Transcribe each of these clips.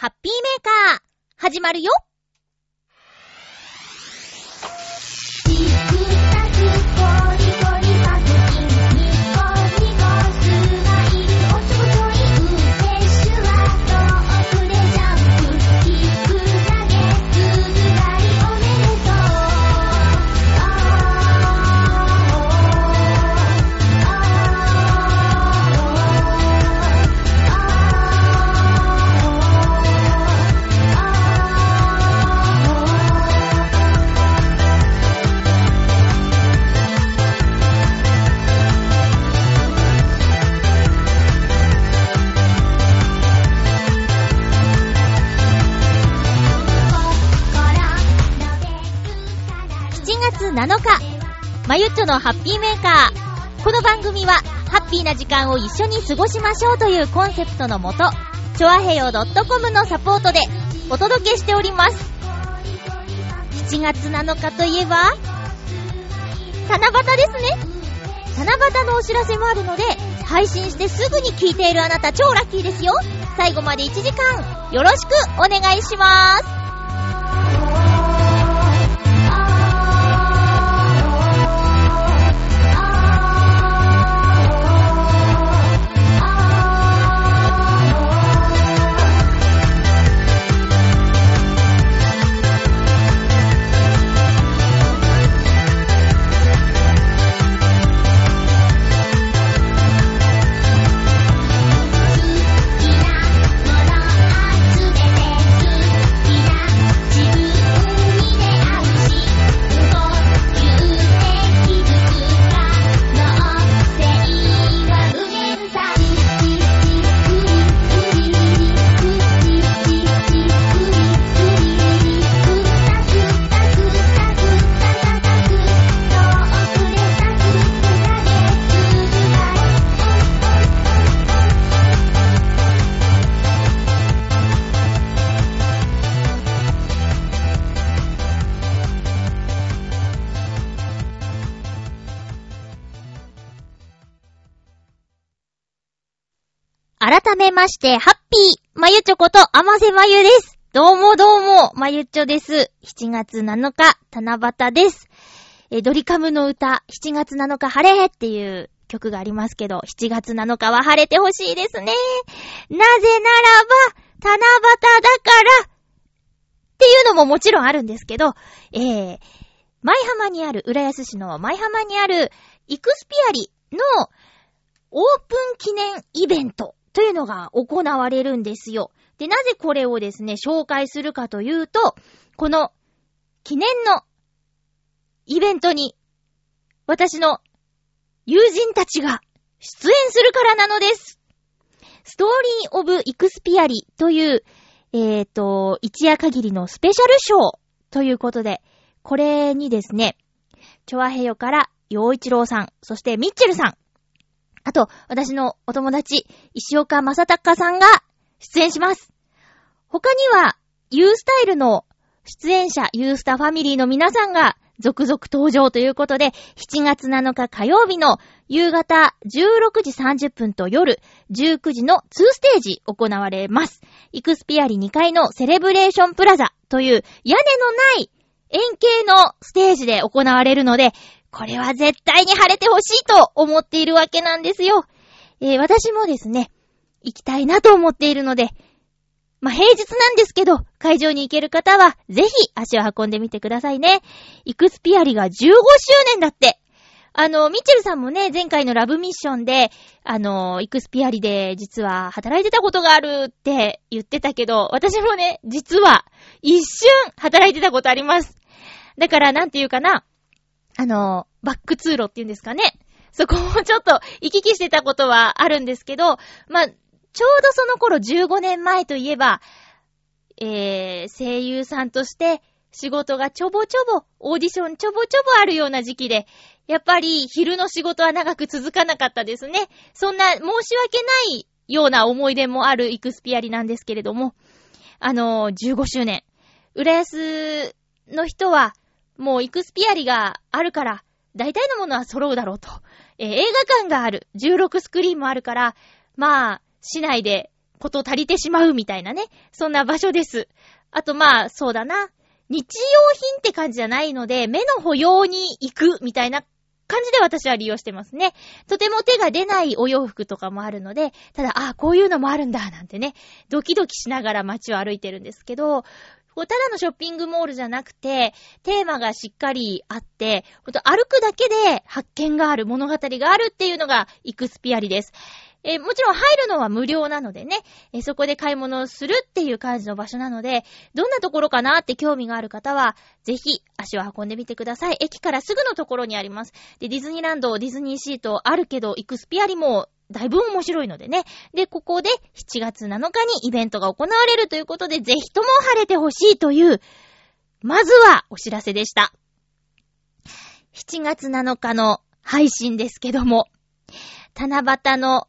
ハッピーメーカー、始まるよ。7日、まゆっちょのハッピーメーカー。この番組は、ハッピーな時間を一緒に過ごしましょうというコンセプトのもと、ちょあへよ .com のサポートでお届けしております。7月7日といえば、七夕ですね。七夕のお知らせもあるので、配信してすぐに聞いているあなた超ラッキーですよ。最後まで1時間、よろしくお願いします。まして、ハッピー、まゆちょこと、あませまゆです。どうもどうも、まゆちょです。7月7日、七夕です。えドリカムの歌、7月7日晴れっていう曲がありますけど、7月7日は晴れてほしいですね。なぜならば、七夕だから、っていうのももちろんあるんですけど、えー、舞浜にある、浦安市の舞浜にある、イクスピアリのオープン記念イベントというのが行われるんですよ。で、なぜこれをですね、紹介するかというと、この記念のイベントに私の友人たちが出演するからなのです。ストーリーオブイクスピアリという、えっ、と、一夜限りのスペシャルショーということで、これにですね、チョアヘヨから、陽一郎さん、そしてミッチェルさん、あと、私のお友達、石岡正隆さんが出演します。他には、ユースタイルの出演者、ユースタファミリーの皆さんが続々登場ということで、7月7日火曜日の夕方16時30分と夜19時の2ステージ行われます。イクスピアリ2階のセレブレーションプラザという屋根のない円形のステージで行われるので、これは絶対に晴れてほしいと思っているわけなんですよ。えー私もですね、行きたいなと思っているので、まあ、平日なんですけど、会場に行ける方は、ぜひ足を運んでみてくださいね。イクスピアリが15周年だって。あの、ミッチェルさんもね、前回のラブミッションで、あの、イクスピアリで実は働いてたことがあるって言ってたけど、私もね、実は一瞬働いてたことあります。だから、なんていうかな、あの、バック通路っていうんですかね。そこをちょっと行き来してたことはあるんですけど、まあ、ちょうどその頃15年前といえば、えー、声優さんとして仕事がちょぼちょぼ、オーディションちょぼちょぼあるような時期で、やっぱり昼の仕事は長く続かなかったですね。そんな申し訳ないような思い出もあるイクスピアリなんですけれども、あのー、15周年。浦安の人は、もうイクスピアリがあるから、大体のものは揃うだろうと。えー映画館がある。16スクリーンもあるから、まあ、市内でこと足りてしまうみたいなね、そんな場所です。あとまあ、そうだな。日用品って感じじゃないので、目の保養に行くみたいな感じで私は利用してますね。とても手が出ないお洋服とかもあるので、ただ、あ、こういうのもあるんだ、なんてね、ドキドキしながら街を歩いてるんですけど、ただのショッピングモールじゃなくて、テーマがしっかりあって、ほんと歩くだけで発見がある、物語があるっていうのがイクスピアリです。えー、もちろん入るのは無料なのでね、えー、そこで買い物をするっていう感じの場所なので、どんなところかなって興味がある方は、ぜひ足を運んでみてください。駅からすぐのところにあります。で、ディズニーランド、ディズニーシートあるけど、イクスピアリもだいぶ面白いのでね。で、ここで7月7日にイベントが行われるということで、ぜひとも晴れてほしいという、まずはお知らせでした。7月7日の配信ですけども、七夕の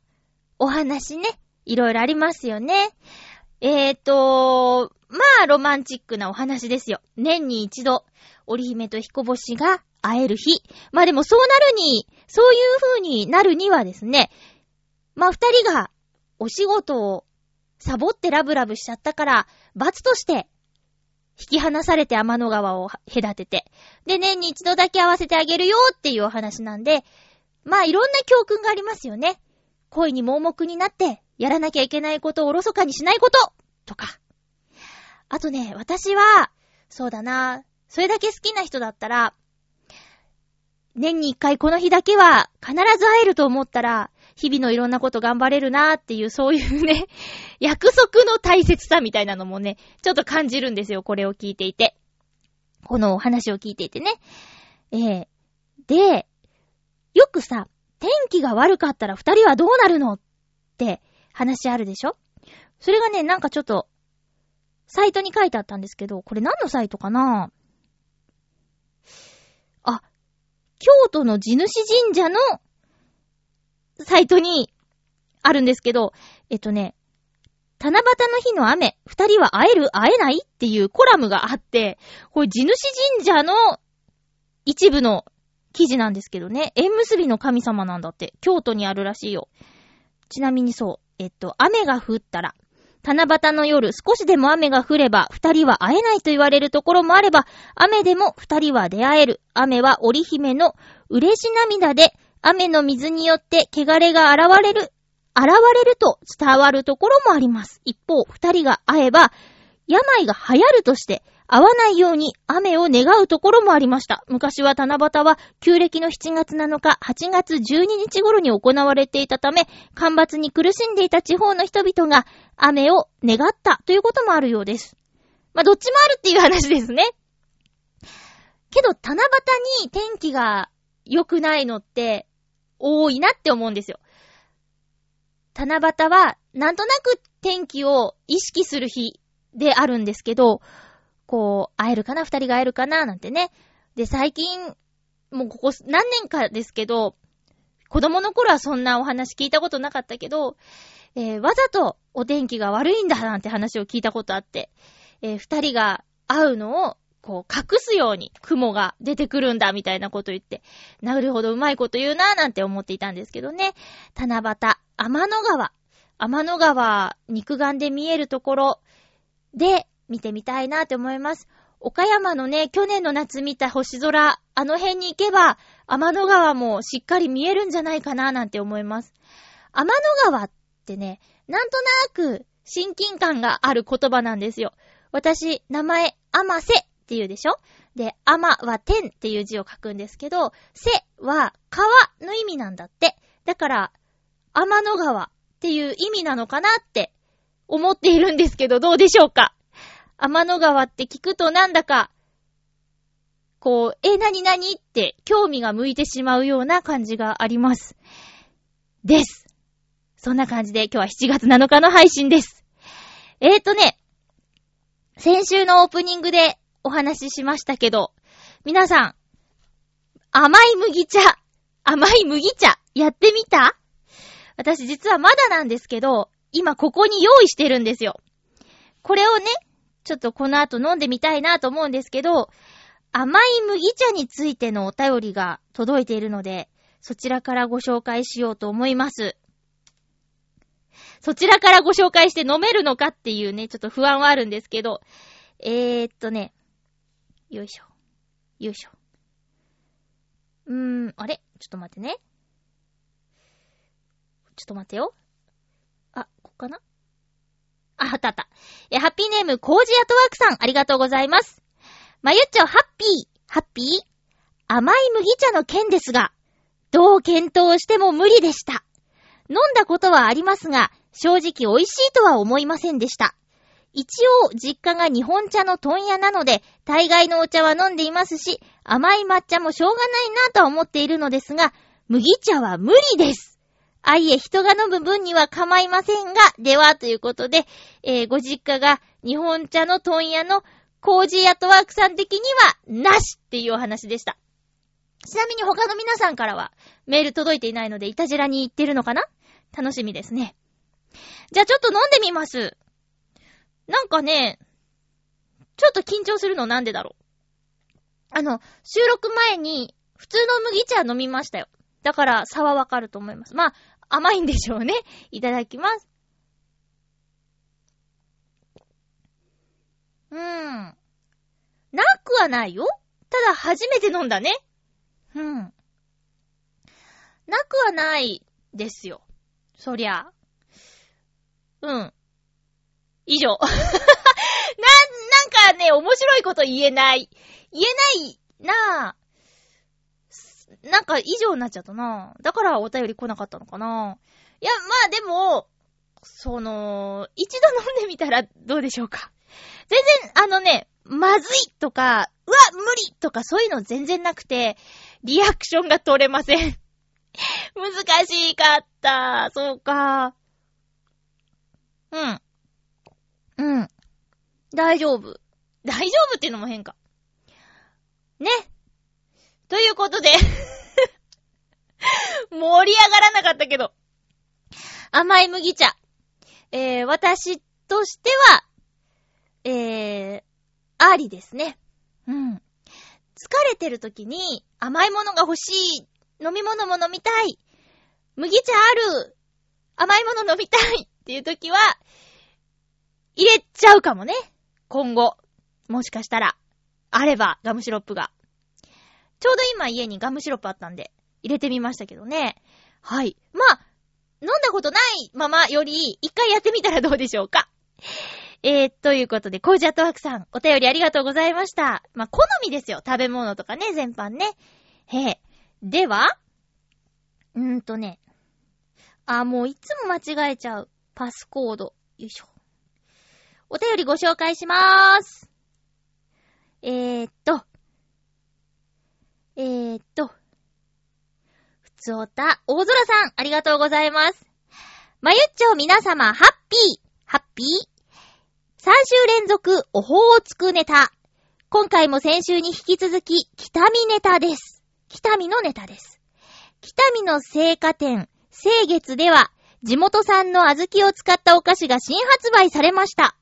お話ね、いろいろありますよね。えーと、まあ、ロマンチックなお話ですよ。年に一度、織姫と彦星が会える日。まあでもそうなるに、そういう風になるにはですね、まあ二人がお仕事をサボってラブラブしちゃったから、罰として、引き離されて天の川を隔てて、で、年に一度だけ会わせてあげるよっていうお話なんで、まあいろんな教訓がありますよね。恋に盲目になって、やらなきゃいけないことをおろそかにしないこととか。あとね、私は、そうだな、それだけ好きな人だったら、年に一回この日だけは必ず会えると思ったら、日々のいろんなこと頑張れるなーっていう、そういうね、約束の大切さみたいなのもね、ちょっと感じるんですよ、これを聞いていて。このお話を聞いていてね。えー、で、よくさ、天気が悪かったら二人はどうなるのって話あるでしょ？それがね、なんかちょっと、サイトに書いてあったんですけど、これ何のサイトかな？あ、京都の地主神社のサイトにあるんですけど、えっとね、七夕の日の雨、二人は会える会えないっていうコラムがあって、これ地主神社の一部の記事なんですけどね。縁結びの神様なんだって。京都にあるらしいよ。ちなみにそう。えっと、雨が降ったら、七夕の夜少しでも雨が降れば二人は会えないと言われるところもあれば、雨でも二人は出会える。雨は織姫の嬉し涙で、雨の水によって汚れが現れる、現れると伝わるところもあります。一方、二人が会えば、病が流行るとして、会わないように雨を願うところもありました。昔は七夕は旧暦の7月7日、8月12日頃に行われていたため、干ばつに苦しんでいた地方の人々が雨を願ったということもあるようです。まあ、どっちもあるっていう話ですね。けど、七夕に天気が良くないのって多いなって思うんですよ。七夕は、なんとなく天気を意識する日であるんですけど、こう、会えるかな二人が会えるかななんてね。で、最近、もうここ何年かですけど、子供の頃はそんなお話聞いたことなかったけど、えー、わざとお天気が悪いんだなんて話を聞いたことあって、えー、二人が会うのを、こう、隠すように雲が出てくるんだみたいなこと言って、なるほどうまいこと言うななんて思っていたんですけどね。七夕、天の川。天の川、肉眼で見えるところで、見てみたいなって思います。岡山のね、去年の夏見た星空、あの辺に行けば、天の川もしっかり見えるんじゃないかななんて思います。天の川ってね、なんとなく親近感がある言葉なんですよ。私、名前、天瀬って言うでしょ？で、天は天っていう字を書くんですけど、瀬は川の意味なんだって。だから、天の川っていう意味なのかなって思っているんですけど、どうでしょうか？天の川って聞くとなんだか、こう、え、なになに？って興味が向いてしまうような感じがあります。です。そんな感じで今日は7月7日の配信です。えーとね、先週のオープニングでお話ししましたけど、皆さん、甘い麦茶、甘い麦茶、やってみた？私実はまだなんですけど、今ここに用意してるんですよ。これをね、ちょっとこの後飲んでみたいなと思うんですけど、甘い麦茶についてのお便りが届いているので、そちらからご紹介しようと思います。そちらからご紹介して飲めるのかっていうね、ちょっと不安はあるんですけど、えー、っとね、よいしょ。よいしょ。うーん、あれ？ちょっと待ってね。ちょっと待ってよ。あ、こっかな？あ、あったあった。え、ハッピーネーム、コージアトワークさん、ありがとうございます。まゆっちょ、ハッピー、ハッピー？甘い麦茶の件ですが、どう検討しても無理でした。飲んだことはありますが、正直美味しいとは思いませんでした。一応、実家が日本茶の問屋なので、大概のお茶は飲んでいますし、甘い抹茶もしょうがないなとは思っているのですが、麦茶は無理です。あいえ、人が飲む分には構いませんが、では、ということで、えー、ご実家が日本茶の問屋のコージートワークさん的には、なしっていうお話でした。ちなみに他の皆さんからは、メール届いていないので、いたじらに行ってるのかな？楽しみですね。じゃあちょっと飲んでみます。なんかね、ちょっと緊張するのなんでだろう。あの、収録前に普通の麦茶飲みましたよ。だから差はわかると思います。まあ、甘いんでしょうね。いただきます。うーん。なくはないよ。ただ初めて飲んだね。うん。なくはないですよ。そりゃ。うん。以上。な、なんかね、面白いこと言えない。言えないなぁ。なんか以上になっちゃったなぁ。だからお便り来なかったのかなぁいや、まあでも、その、一度飲んでみたらどうでしょうか。全然、あのね、まずいとか、うわ、無理とかそういうの全然なくて、リアクションが取れません。難しかった。そうか。うん。うん。大丈夫。大丈夫っていうのも変か。ね。ということで 盛り上がらなかったけど。甘い麦茶。えー、私としては、えー、ありですね。うん。疲れてる時に甘いものが欲しい。飲み物も飲みたい。麦茶ある。甘いもの飲みたいっていう時は、入れちゃうかもね。今後。もしかしたら。あれば、ガムシロップが。ちょうど今家にガムシロップあったんで、入れてみましたけどね。はい。まあ、飲んだことないままより、一回やってみたらどうでしょうか。えー、ということで、コージャットワークさん、お便りありがとうございました。まあ、好みですよ。食べ物とかね、全般ね。へえ。では、うーとね。あ、もういつも間違えちゃう。パスコード。よいしょ。お便りご紹介しまーす。えー、っと。えー、っと。ふつおた、大空さん、ありがとうございます。まゆっちょ皆様、ハッピー、ハッピー。3週連続、おほーつくネタ。今回も先週に引き続き、北見ネタです。北見のネタです。北見の青果店、清月では、地元産の小豆を使ったお菓子が新発売されました。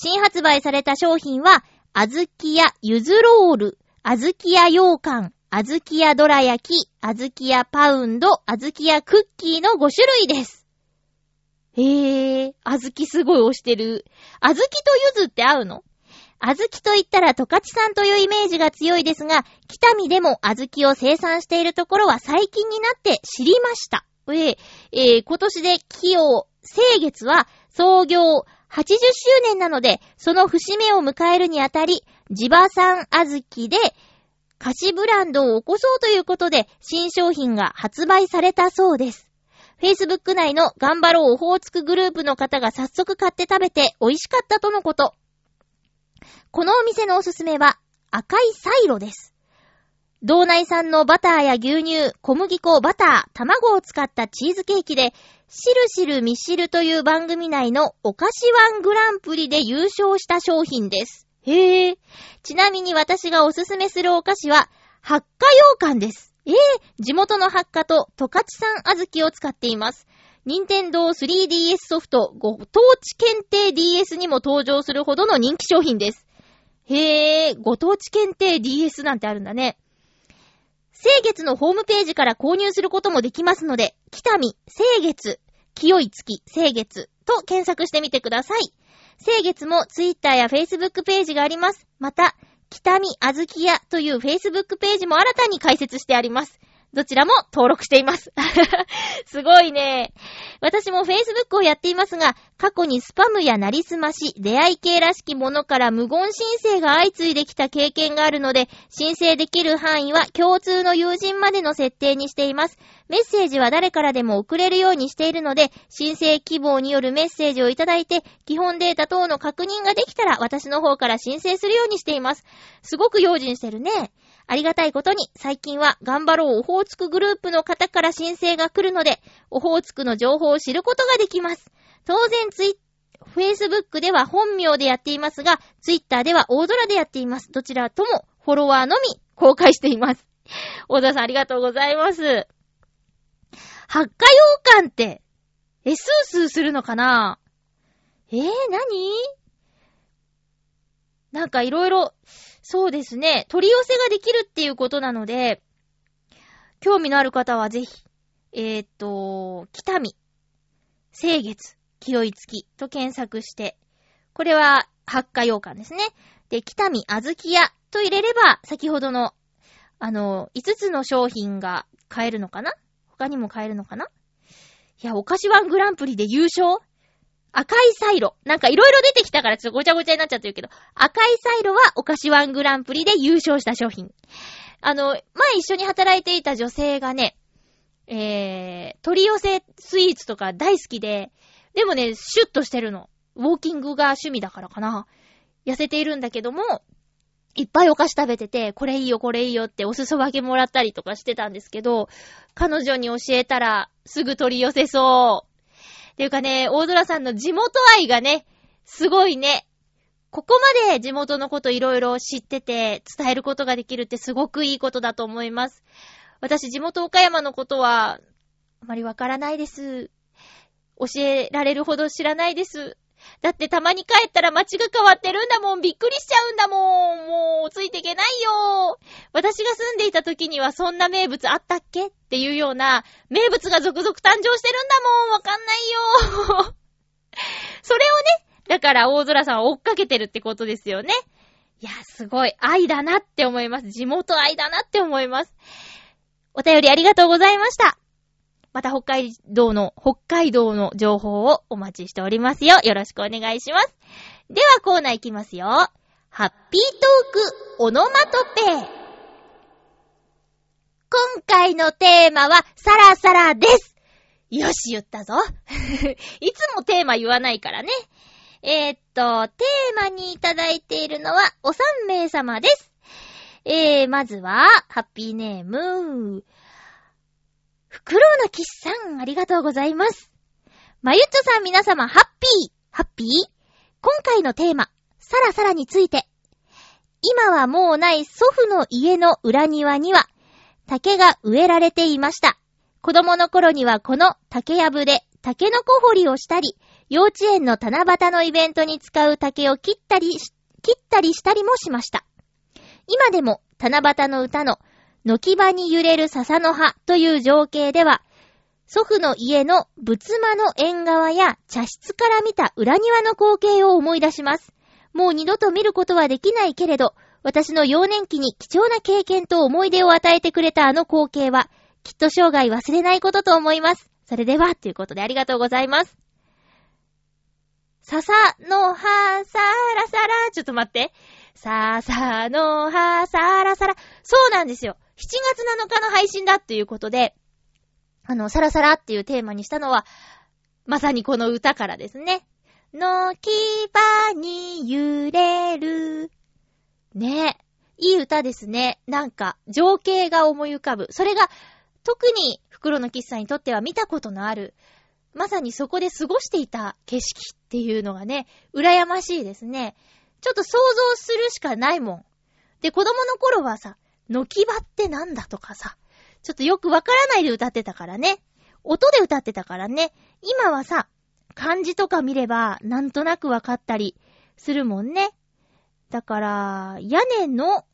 新発売された商品は、小豆やゆずロール、小豆や羊羹、小豆やどら焼き、小豆やパウンド、小豆やクッキーの5種類です。へぇー、小豆すごい押してる。小豆とゆずって合うの？小豆と言ったら十勝産というイメージが強いですが、北見でも小豆を生産しているところは最近になって知りました。えー、えー、今年で企業、清月は創業80周年なので、その節目を迎えるにあたり、地場産小豆で、菓子ブランドを起こそうということで、新商品が発売されたそうです。Facebook 内の頑張ろうオホーツクグループの方が早速買って食べて美味しかったとのこと。このお店のおすすめは赤いサイロです。道内産のバターや牛乳、小麦粉、バター、卵を使ったチーズケーキで、しるしるみしるという番組内のお菓子ワングランプリで優勝した商品です。へえ。ちなみに私がおすすめするお菓子は、発火羊羹です。ええ、地元の発火と十勝産小豆を使っています。任天堂 3DS ソフトご当地検定 DS にも登場するほどの人気商品です。へえ、ご当地検定 DS なんてあるんだね。清月のホームページから購入することもできますので、北見、清月、清い月、清月と検索してみてください。清月も Twitter や Facebook ページがあります。また、北見あずき屋という Facebook ページも新たに開設してあります。どちらも登録しています。すごいね。私も Facebook をやっていますが、過去にスパムやなりすまし、出会い系らしきものから無言申請が相次いできた経験があるので、申請できる範囲は共通の友人までの設定にしています。メッセージは誰からでも送れるようにしているので、申請希望によるメッセージをいただいて、基本データ等の確認ができたら、私の方から申請するようにしています。すごく用心してるね。ありがたいことに、最近は頑張ろうオホーツクグループの方から申請が来るので、オホーツクの情報を知ることができます。当然ツイッフェイスブックでは本名でやっていますが、ツイッターでは大空でやっています。どちらともフォロワーのみ公開しています。大田さんありがとうございます。発火羊羹って、え、スースーするのかな？えー、何？なんかいろいろ、そうですね。取り寄せができるっていうことなので、興味のある方はぜひ、えー、っと、北見、清月、清い月と検索して、これは発火羊羹ですね。で、北見あずき屋と入れれば、先ほどの、あの、5つの商品が買えるのかな？他にも買えるのかな？いや、お菓子ワングランプリで優勝？赤いサイロ。なんかいろいろ出てきたからちょっとごちゃごちゃになっちゃってるけど、赤いサイロはお菓子ワングランプリで優勝した商品。あの、前一緒に働いていた女性がね、えー、取り寄せスイーツとか大好きで、でもね、シュッとしてるの。ウォーキングが趣味だからかな。痩せているんだけども、いっぱいお菓子食べてて、これいいよ、これいいよってお裾分けもらったりとかしてたんですけど、彼女に教えたらすぐ取り寄せそう。ていうかね、大空さんの地元愛がね、すごいね。ここまで地元のこといろいろ知ってて伝えることができるってすごくいいことだと思います。私地元岡山のことはあまりわからないです。教えられるほど知らないです。だってたまに帰ったら街が変わってるんだもん。びっくりしちゃうんだもん。もう、ついていけないよ。私が住んでいた時にはそんな名物あったっけっていうような名物が続々誕生してるんだもん。わかんないよ。それをね、だから大空さんは追っかけてるってことですよね。いや、すごい愛だなって思います。地元愛だなって思います。お便りありがとうございました。また北海道の、北海道の情報をお待ちしておりますよ。よろしくお願いします。ではコーナーいきますよ。ハッピートークオノマトペ。今回のテーマはサラサラです。よし、言ったぞ。いつもテーマ言わないからね。えー、っと、テーマにいただいているのはお三名様です。えー、まずは、ハッピーネーム、フクロウのキスさん、ありがとうございます。まゆっちょさん皆様、ハッピーハッピー？今回のテーマ、サラサラについて。今はもうない祖父の家の裏庭には、竹が植えられていました。子供の頃にはこの竹やぶで竹の子掘りをしたり、幼稚園の七夕のイベントに使う竹を切ったり、切ったりしたりもしました。今でも七夕の歌の軒場に揺れる笹の葉という情景では、祖父の家の仏間の縁側や茶室から見た裏庭の光景を思い出します。もう二度と見ることはできないけれど、私の幼年期に貴重な経験と思い出を与えてくれたあの光景は、きっと生涯忘れないことと思います。それでは、ということでありがとうございます。笹の葉さらさら、ちょっと待って。笹の葉さらさら。そうなんですよ。7月7日の配信だっていうことで、あの、サラサラっていうテーマにしたのは、まさにこの歌からですね。のきばに揺れる。ねいい歌ですね。なんか、情景が思い浮かぶ。それが、特に、袋の喫茶にとっては見たことのある、まさにそこで過ごしていた景色っていうのがね、羨ましいですね。ちょっと想像するしかないもん。で、子供の頃はさ、のきばってなんだとかさ、ちょっとよくわからないで歌ってたからね。音で歌ってたからね。今はさ、漢字とか見ればなんとなくわかったりするもんね。だから、屋根の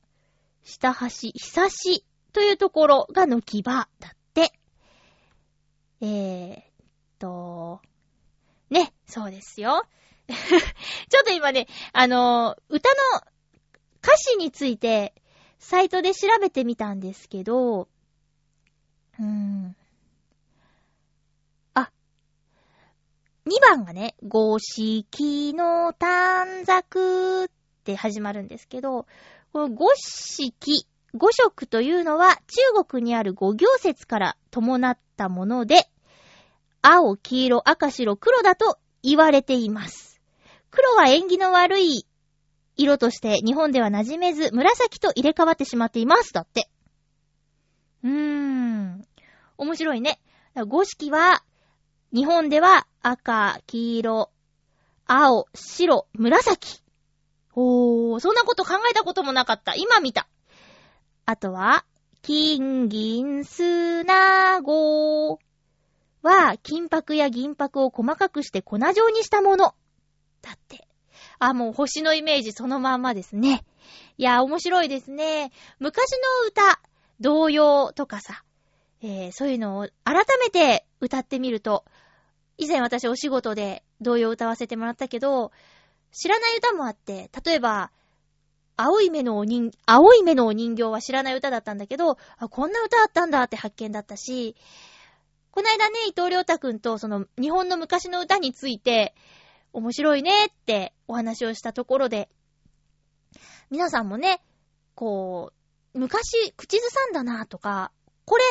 下端、ひさしというところがのきばだって。えーっと、ね、そうですよ。ちょっと今ね、あのー、歌の歌詞について、サイトで調べてみたんですけど、うーん。あ、2番がね、五式の短冊って始まるんですけど、この五式、五色というのは中国にある五行説から伴ったもので、青、黄色、赤、白、黒だと言われています。黒は縁起の悪い色として日本では馴染めず、紫と入れ替わってしまっています。だって。うーん。面白いね。五色は、日本では赤、黄色、青、白、紫。おー、そんなこと考えたこともなかった。今見た。あとは、金銀砂号は、金箔や銀箔を細かくして粉状にしたもの。だって。あ、もう星のイメージそのまんまですね。いや、面白いですね。昔の歌、童謡とかさ、えー、そういうのを改めて歌ってみると、以前私お仕事で童謡歌わせてもらったけど、知らない歌もあって、例えば、青い目のお人、青い目のお人形は知らない歌だったんだけど、あ、こんな歌あったんだって発見だったし、この間ね、伊藤良太くんとその日本の昔の歌について、面白いねってお話をしたところで、皆さんもね、こう、昔口ずさんだなとか、これ、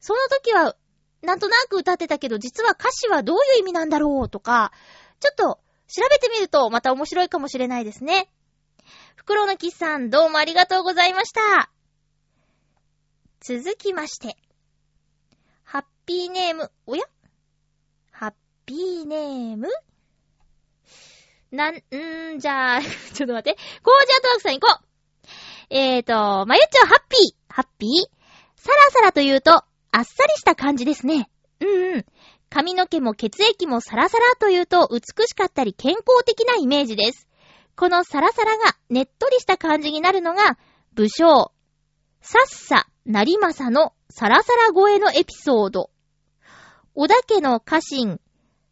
その時はなんとなく歌ってたけど、実は歌詞はどういう意味なんだろうとか、ちょっと調べてみるとまた面白いかもしれないですね。袋のキスさん、どうもありがとうございました。続きまして、ハッピーネーム、おや？ハッピーネーム？なん、んーじゃあ、ちょっと待って。コージアトワークさん行こうえーと、まゆっちょハッピーハッピー？サラサラというと、あっさりした感じですね。うんうん。髪の毛も血液もサラサラというと美しかったり健康的なイメージです。このサラサラがねっとりした感じになるのが、武将、さっさ、なりまさのサラサラ声のエピソード。小田家の家臣、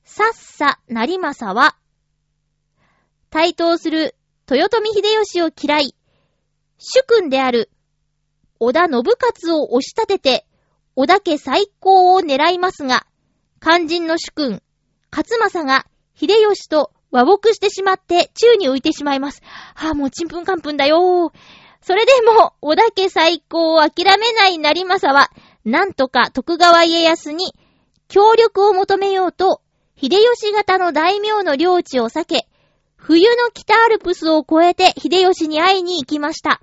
さっさ、なりまさは、対等する豊臣秀吉を嫌い、主君である小田信勝を押し立てて、小田家最高を狙いますが、肝心の主君、勝正が秀吉と和睦してしまって宙に浮いてしまいます。はあ、もうちんぷんかんぷんだよそれでも、小田家最高を諦めない成政は、なんとか徳川家康に協力を求めようと、秀吉型の大名の領地を避け、冬の北アルプスを越えて秀吉に会いに行きました。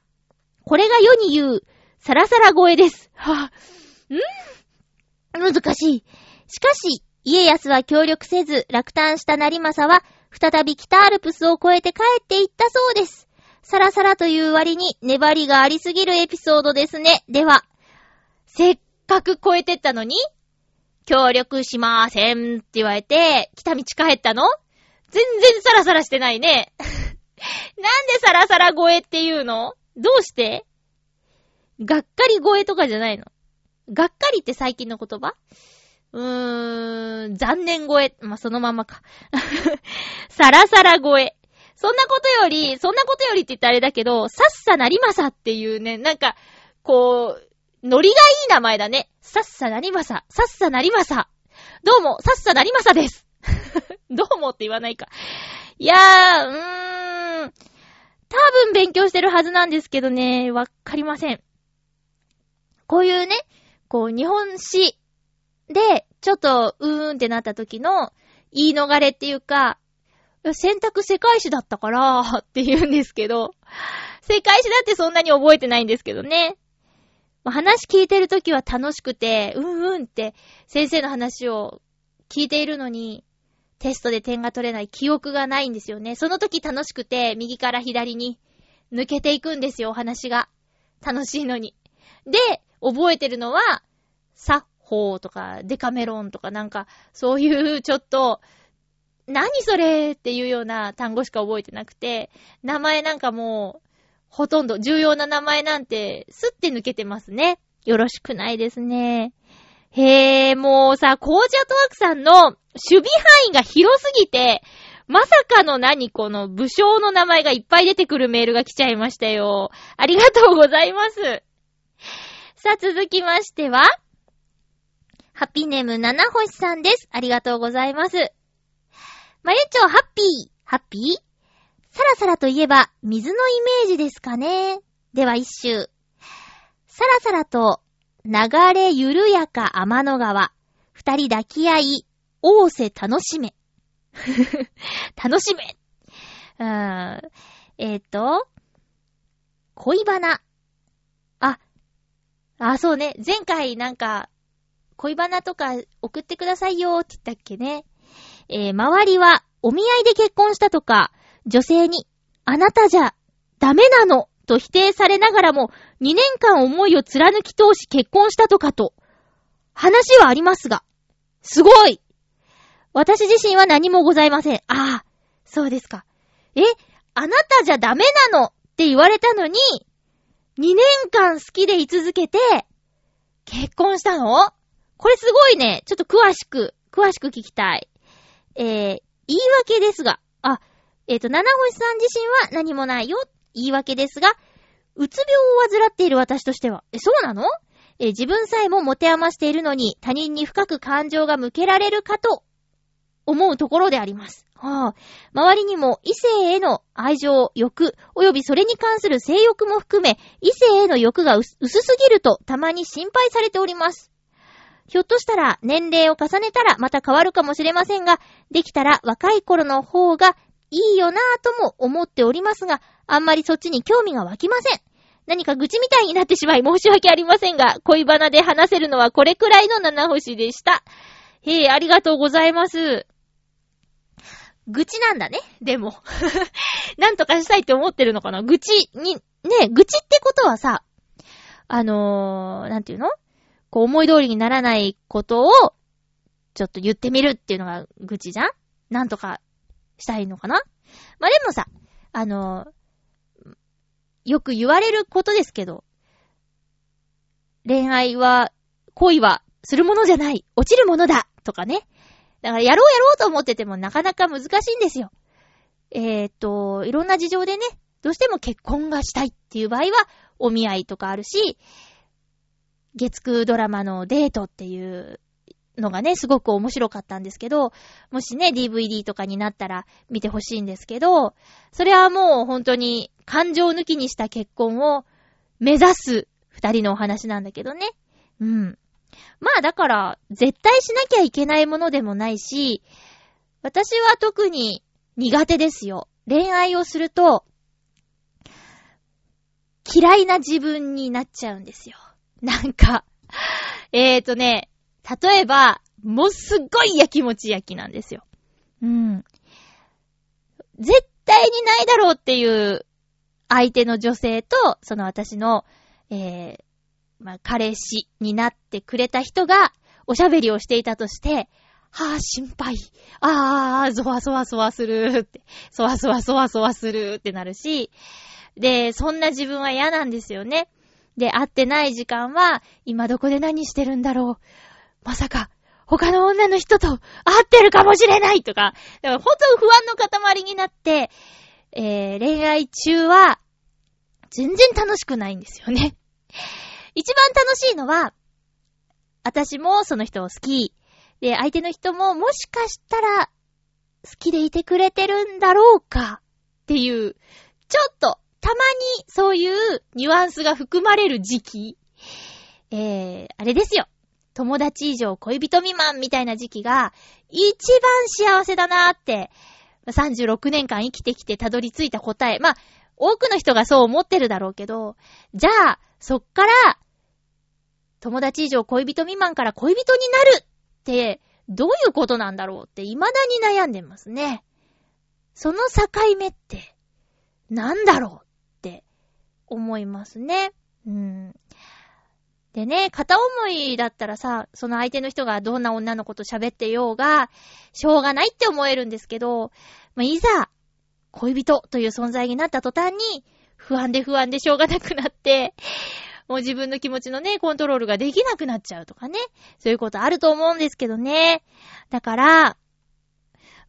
これが世に言う、サラサラ声です。はぁ、ん難しい。しかし、家康は協力せず落胆した成政は、再び北アルプスを越えて帰っていったそうです。サラサラという割に粘りがありすぎるエピソードですね。では、せっかく越えてったのに、協力しまーせんって言われて、来た道帰ったの？全然サラサラしてないね。なんでサラサラ声って言うの？どうして？がっかり声とかじゃないの？がっかりって最近の言葉？うーん、残念声。まあ、そのままか。サラサラ声。そんなことより、そんなことよりって言ったらあれだけど、さっさなりまさっていうね、なんか、こう、ノリがいい名前だね。さっさなりまさ、さっさなりまさ。どうも、さっさなりまさです。どうもって言わないか。いやー、うーん。多分勉強してるはずなんですけどね、わかりません。こういうね、こう、日本史で、ちょっと、うーんってなった時の言い逃れっていうか、選択世界史だったから、って言うんですけど、世界史だってそんなに覚えてないんですけどね。話聞いてるときは楽しくて、うんうんって先生の話を聞いているのに、テストで点が取れない記憶がないんですよね。その時楽しくて、右から左に抜けていくんですよ、お話が。楽しいのに。で、覚えてるのは、サッホーとか、デカメロンとかなんか、そういうちょっと、何それっていうような単語しか覚えてなくて、名前なんかもう、ほとんど重要な名前なんて、すって抜けてますね。よろしくないですね。へえ、もうさ、コージアトワークさんの守備範囲が広すぎて、まさかの何この武将の名前がいっぱい出てくるメールが来ちゃいましたよ。ありがとうございます。さあ、続きましては、ハッピーネーム七星さんです。ありがとうございます。まゆちょ、ハッピー、ハッピー？サラサラといえば、水のイメージですかね。では一周。サラサラと、流れ緩やか天の川。二人抱き合い、大瀬楽しめ。楽しめ。うーん。えっ、ー、と、恋バナ。あ、あ、そうね。前回なんか、恋バナとか送ってくださいよって言ったっけね。えー、周りはお見合いで結婚したとか、女性に、あなたじゃ、ダメなの、と否定されながらも、2年間思いを貫き通し結婚したとかと、話はありますが、すごい私自身は何もございません。ああ、そうですか。え、あなたじゃダメなのって言われたのに、2年間好きで居続けて、結婚したの？これすごいね。ちょっと詳しく、詳しく聞きたい。えー、言い訳ですが、あ、えっ、ー、と、七星さん自身は何もないよ。言い訳ですが、うつ病を患っている私としては、え、そうなの？え、自分さえも持て余しているのに他人に深く感情が向けられるかと思うところであります。はあ、周りにも異性への愛情、欲、及びそれに関する性欲も含め、異性への欲が薄すぎるとたまに心配されております。ひょっとしたら年齢を重ねたらまた変わるかもしれませんが、できたら若い頃の方がいいよなぁとも思っておりますが、あんまりそっちに興味が湧きません。何か愚痴みたいになってしまい申し訳ありませんが、恋バナで話せるのはこれくらいの七星でした。へえ、ありがとうございます。愚痴なんだね。でも。なんとかしたいって思ってるのかな愚痴に、ね、愚痴ってことはさ、あのー、なんていうの？こう思い通りにならないことを、ちょっと言ってみるっていうのが愚痴じゃん？なんとかしたいのかな？まあ、でもさ、あの、よく言われることですけど、恋愛は、恋はするものじゃない、落ちるものだとかね。だからやろうやろうと思っててもなかなか難しいんですよ。えー、っと、いろんな事情でね、どうしても結婚がしたいっていう場合は、お見合いとかあるし、月9ドラマのデートっていうのがね、すごく面白かったんですけど、もしね、DVD とかになったら見てほしいんですけど、それはもう本当に感情抜きにした結婚を目指す二人のお話なんだけどね。うん。まあだから、絶対しなきゃいけないものでもないし、私は特に苦手ですよ。恋愛をすると、嫌いな自分になっちゃうんですよ。なんか、えーとね、例えば、もうすっごい焼きもち焼きなんですよ。うん。絶対にないだろうっていう相手の女性と、その私の、えー、まあ、彼氏になってくれた人が、おしゃべりをしていたとして、はぁ、あ、心配。ああ、ゾワゾワゾワするって。ゾワゾワゾワゾワするってなるし、で、そんな自分は嫌なんですよね。で、会ってない時間は、今どこで何してるんだろう。まさか、他の女の人と会ってるかもしれないとか、だから本当不安の塊になって、えー、恋愛中は、全然楽しくないんですよね。一番楽しいのは、私もその人を好き。で、相手の人ももしかしたら好きでいてくれてるんだろうかっていう、ちょっとたまにそういうニュアンスが含まれる時期。えー、あれですよ。友達以上恋人未満みたいな時期が一番幸せだなーって、36年間生きてきてたどり着いた答え。まあ、多くの人がそう思ってるだろうけど、じゃあ、そっから、友達以上恋人未満から恋人になるって、どういうことなんだろうって未だに悩んでますね。その境目って、なんだろうって思いますね。うん。でね、片思いだったらさ、その相手の人がどんな女の子と喋ってようが、しょうがないって思えるんですけど、まあ、いざ、恋人という存在になった途端に、不安で不安でしょうがなくなって、もう自分の気持ちのね、コントロールができなくなっちゃうとかね。そういうことあると思うんですけどね。だから、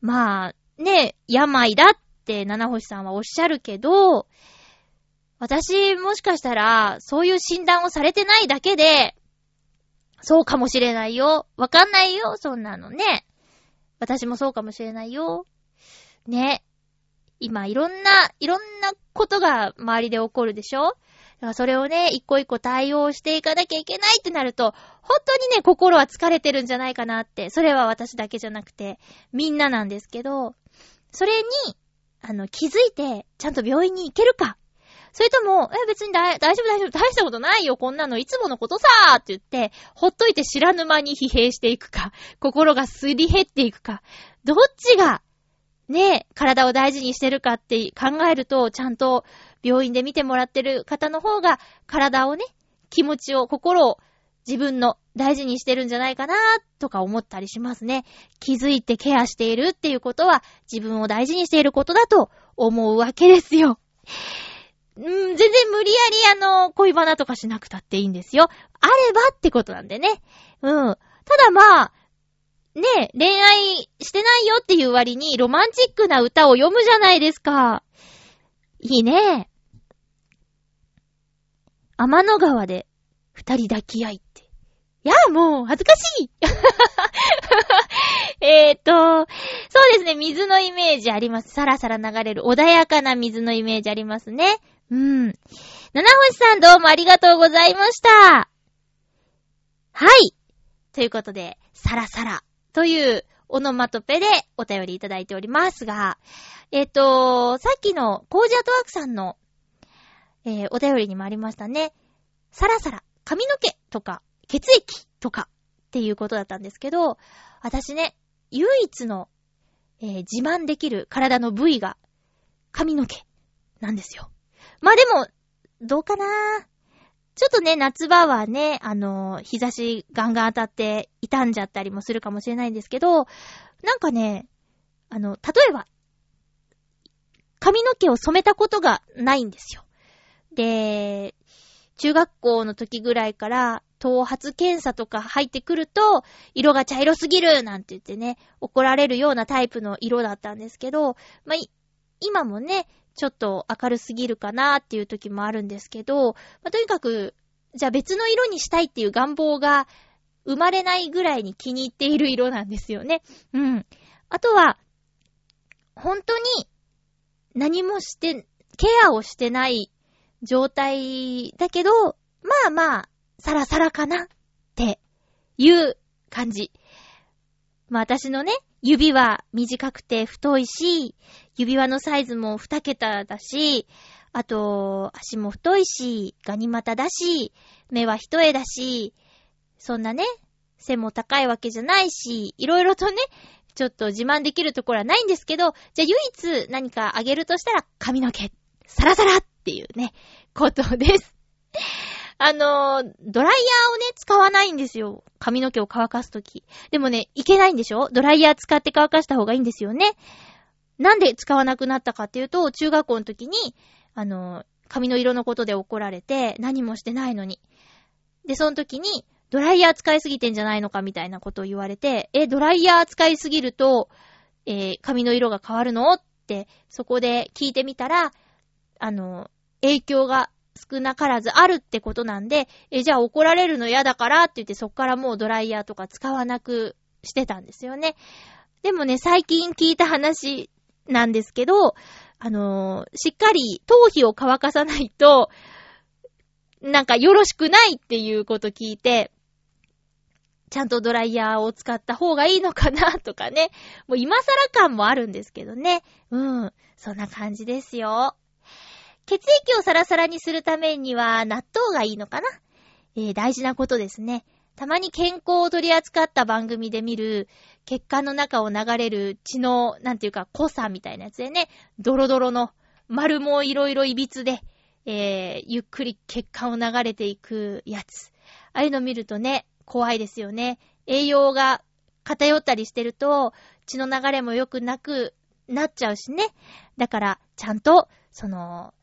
まあ、ね、病だって七星さんはおっしゃるけど、私もしかしたら、そういう診断をされてないだけで、そうかもしれないよ。わかんないよ、そんなのね。私もそうかもしれないよ。ね。今、いろんな、いろんなことが周りで起こるでしょだからそれをね、一個一個対応していかなきゃいけないってなると、本当にね、心は疲れてるんじゃないかなって。それは私だけじゃなくて、みんななんですけど、それに、あの、気づいて、ちゃんと病院に行けるか。それとも、え、別に大丈夫大丈夫、大したことないよ、こんなの、いつものことさーって言って、ほっといて知らぬ間に疲弊していくか、心がすり減っていくか、どっちが、ね、体を大事にしてるかって考えると、ちゃんと病院で見てもらってる方の方が、体をね、気持ちを、心を自分の大事にしてるんじゃないかな、とか思ったりしますね。気づいてケアしているっていうことは、自分を大事にしていることだと思うわけですよ。うん、全然無理やりあの、恋バナとかしなくたっていいんですよ。あればってことなんでね。うん。ただまあ、ね、恋愛してないよっていう割にロマンチックな歌を読むじゃないですか。いいね。天の川で二人抱き合いって。いや、もう、恥ずかしい えっと、そうですね、水のイメージあります。さらさら流れる穏やかな水のイメージありますね。うん。七星さんどうもありがとうございました。はい。ということで、サラサラというオノマトペでお便りいただいておりますが、えっ、と、さっきのコージアトワークさんの、えー、お便りにもありましたね。サラサラ、髪の毛とか、血液とかっていうことだったんですけど、私ね、唯一の、えー、自慢できる体の部位が髪の毛なんですよ。まあでも、どうかなちょっとね、夏場はね、あの、日差しガンガン当たって傷んじゃったりもするかもしれないんですけど、なんかね、あの、例えば、髪の毛を染めたことがないんですよ。で、中学校の時ぐらいから、頭髪検査とか入ってくると、色が茶色すぎるなんて言ってね、怒られるようなタイプの色だったんですけど、まあ、今もね、ちょっと明るすぎるかなっていう時もあるんですけど、まあ、とにかく、じゃあ別の色にしたいっていう願望が生まれないぐらいに気に入っている色なんですよね。うん。あとは、本当に何もして、ケアをしてない状態だけど、まあまあ、サラサラかなっていう感じ。まあ私のね、指は短くて太いし、指輪のサイズも2桁だし、あと、足も太いし、ガニ股だし、目は一重だし、そんなね、背も高いわけじゃないし、いろいろとね、ちょっと自慢できるところはないんですけど、じゃあ唯一何かあげるとしたら髪の毛、サラサラっていうね、ことです。あの、ドライヤーをね、使わないんですよ。髪の毛を乾かすとき。でもね、いけないんでしょ？ドライヤー使って乾かした方がいいんですよね。なんで使わなくなったかっていうと、中学校の時に、あの、髪の色のことで怒られて、何もしてないのに。で、その時に、ドライヤー使いすぎてんじゃないのかみたいなことを言われて、え、ドライヤー使いすぎると、えー、髪の色が変わるの？って、そこで聞いてみたら、あの、影響が少なからずあるってことなんで、え、じゃあ怒られるの嫌だからって言ってそっからもうドライヤーとか使わなくしてたんですよね。でもね、最近聞いた話なんですけど、あのー、しっかり頭皮を乾かさないと、なんかよろしくないっていうこと聞いて、ちゃんとドライヤーを使った方がいいのかなとかね。もう今更感もあるんですけどね。うん。そんな感じですよ。血液をサラサラにするためには納豆がいいのかな？えー、大事なことですね。たまに健康を取り扱った番組で見る、血管の中を流れる血の、なんていうか、濃さみたいなやつでね、ドロドロの、丸もいろいろいびつで、えー、ゆっくり血管を流れていくやつ。ああいうの見るとね、怖いですよね。栄養が偏ったりしてると、血の流れも良くなくなっちゃうしね。だから、ちゃんと、その、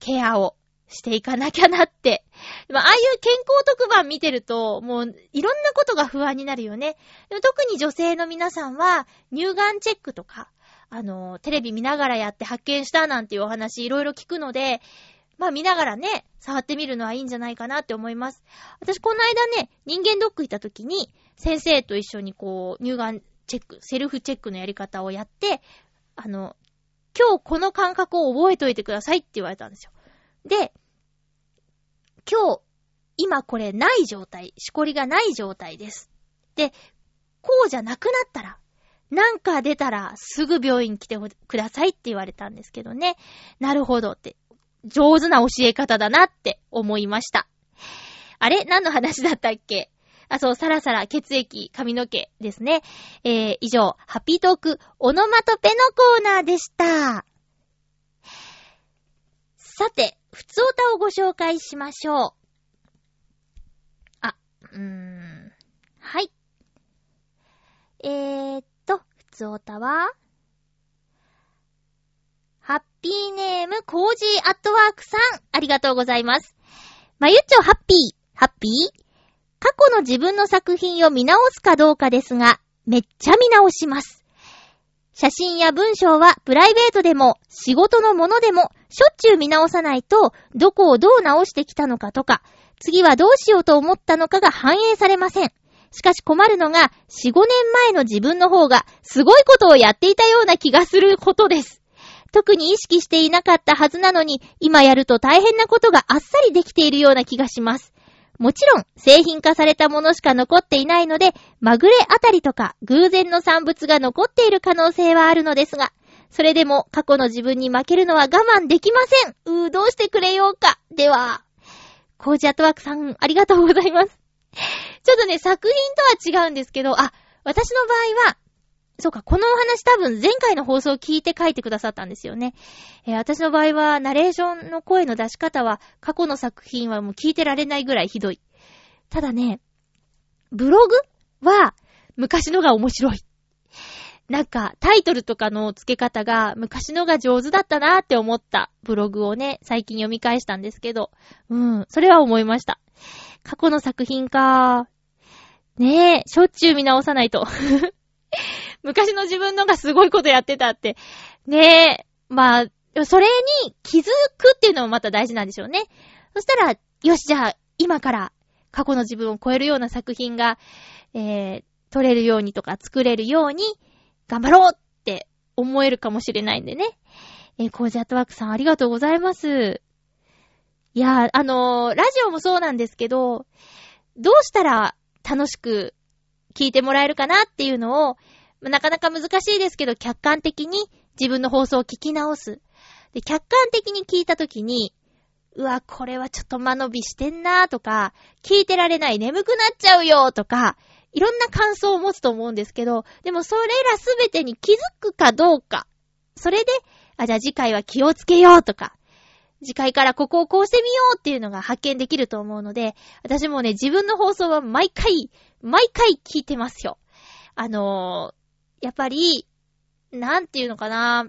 ケアをしていかなきゃなって。まあ、ああいう健康特番見てると、もう、いろんなことが不安になるよね。特に女性の皆さんは、乳がんチェックとか、あの、テレビ見ながらやって発見したなんていうお話いろいろ聞くので、まあ見ながらね、触ってみるのはいいんじゃないかなって思います。私この間ね、人間ドック行った時に、先生と一緒にこう、乳がんチェック、セルフチェックのやり方をやって、あの、今日この感覚を覚えといてくださいって言われたんですよ。で、今日、今これない状態、しこりがない状態です。で、こうじゃなくなったら、なんか出たらすぐ病院来てくださいって言われたんですけどね。なるほどって。上手な教え方だなって思いました。あれ？何の話だったっけ？あ、そう、サラサラ、血液、髪の毛ですね。えー、以上、ハッピートーク、オノマトペのコーナーでした。さて、ふつおたをご紹介しましょう。あ、うーん。はい。えーっと、ふつおたは、ハッピーネーム、コージーアットワークさん、ありがとうございます。まゆっちょハッピー、ハッピー？過去の自分の作品を見直すかどうかですが、めっちゃ見直します。写真や文章はプライベートでも仕事のものでもしょっちゅう見直さないとどこをどう直してきたのかとか次はどうしようと思ったのかが反映されません。しかし困るのが4、5年前の自分の方がすごいことをやっていたような気がすることです。特に意識していなかったはずなのに今やると大変なことがあっさりできているような気がします。もちろん、製品化されたものしか残っていないので、まぐれあたりとか偶然の産物が残っている可能性はあるのですが、それでも過去の自分に負けるのは我慢できません。うー、どうしてくれようか。では、コージアトワークさん、ありがとうございます。ちょっとね、作品とは違うんですけど、あ、私の場合は、そうか、このお話多分前回の放送を聞いて書いてくださったんですよね。えー、私の場合は、ナレーションの声の出し方は、過去の作品はもう聞いてられないぐらいひどい。ただね、ブログは、昔のが面白い。なんか、タイトルとかの付け方が昔のが上手だったなーって思ったブログをね、最近読み返したんですけど、うん、それは思いました。過去の作品かーねえ、しょっちゅう見直さないと。昔の自分のがすごいことやってたって。ねえ。まあ、それに気づくっていうのもまた大事なんでしょうね。そしたら、よし、じゃあ、今から過去の自分を超えるような作品が、えー、撮れるようにとか作れるように頑張ろうって思えるかもしれないんでね。えー、コージアットワークさんありがとうございます。いやー、あのー、ラジオもそうなんですけど、どうしたら楽しく聞いてもらえるかなっていうのを、なかなか難しいですけど、客観的に自分の放送を聞き直す。で、客観的に聞いたときに、うわ、これはちょっと間延びしてんなとか、聞いてられない眠くなっちゃうよとか、いろんな感想を持つと思うんですけど、でもそれらすべてに気づくかどうか。それで、あ、じゃあ次回は気をつけようとか、次回からここをこうしてみようっていうのが発見できると思うので、私もね、自分の放送は毎回、毎回聞いてますよ。あのやっぱり、なんていうのかな。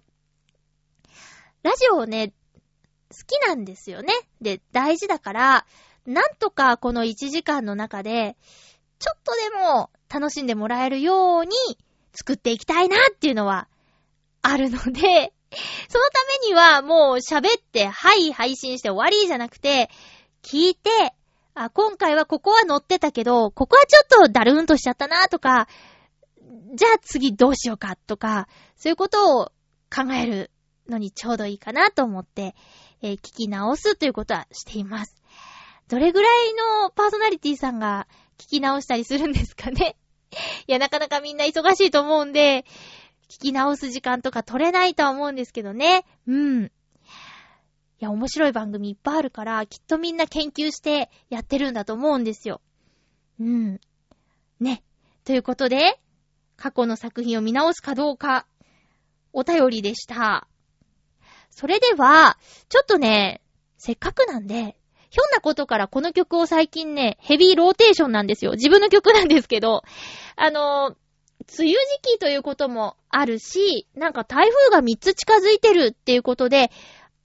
ラジオをね、好きなんですよね。で、大事だから、なんとかこの1時間の中で、ちょっとでも楽しんでもらえるように作っていきたいなっていうのはあるので、そのためにはもう喋って、はい、配信して終わりじゃなくて、聞いて、あ、今回はここは乗ってたけど、ここはちょっとダルーンとしちゃったなとか、じゃあ次どうしようかとか、そういうことを考えるのにちょうどいいかなと思って、えー、聞き直すということはしています。どれぐらいのパーソナリティさんが聞き直したりするんですかね？いや、なかなかみんな忙しいと思うんで、聞き直す時間とか取れないとは思うんですけどね。うん。いや、面白い番組いっぱいあるから、きっとみんな研究してやってるんだと思うんですよ。うん。ね。ということで、過去の作品を見直すかどうか、お便りでした。それでは、ちょっとね、せっかくなんで、ひょんなことからこの曲を最近ね、ヘビーローテーションなんですよ。自分の曲なんですけど、あの、梅雨時期ということもあるし、なんか台風が3つ近づいてるっていうことで、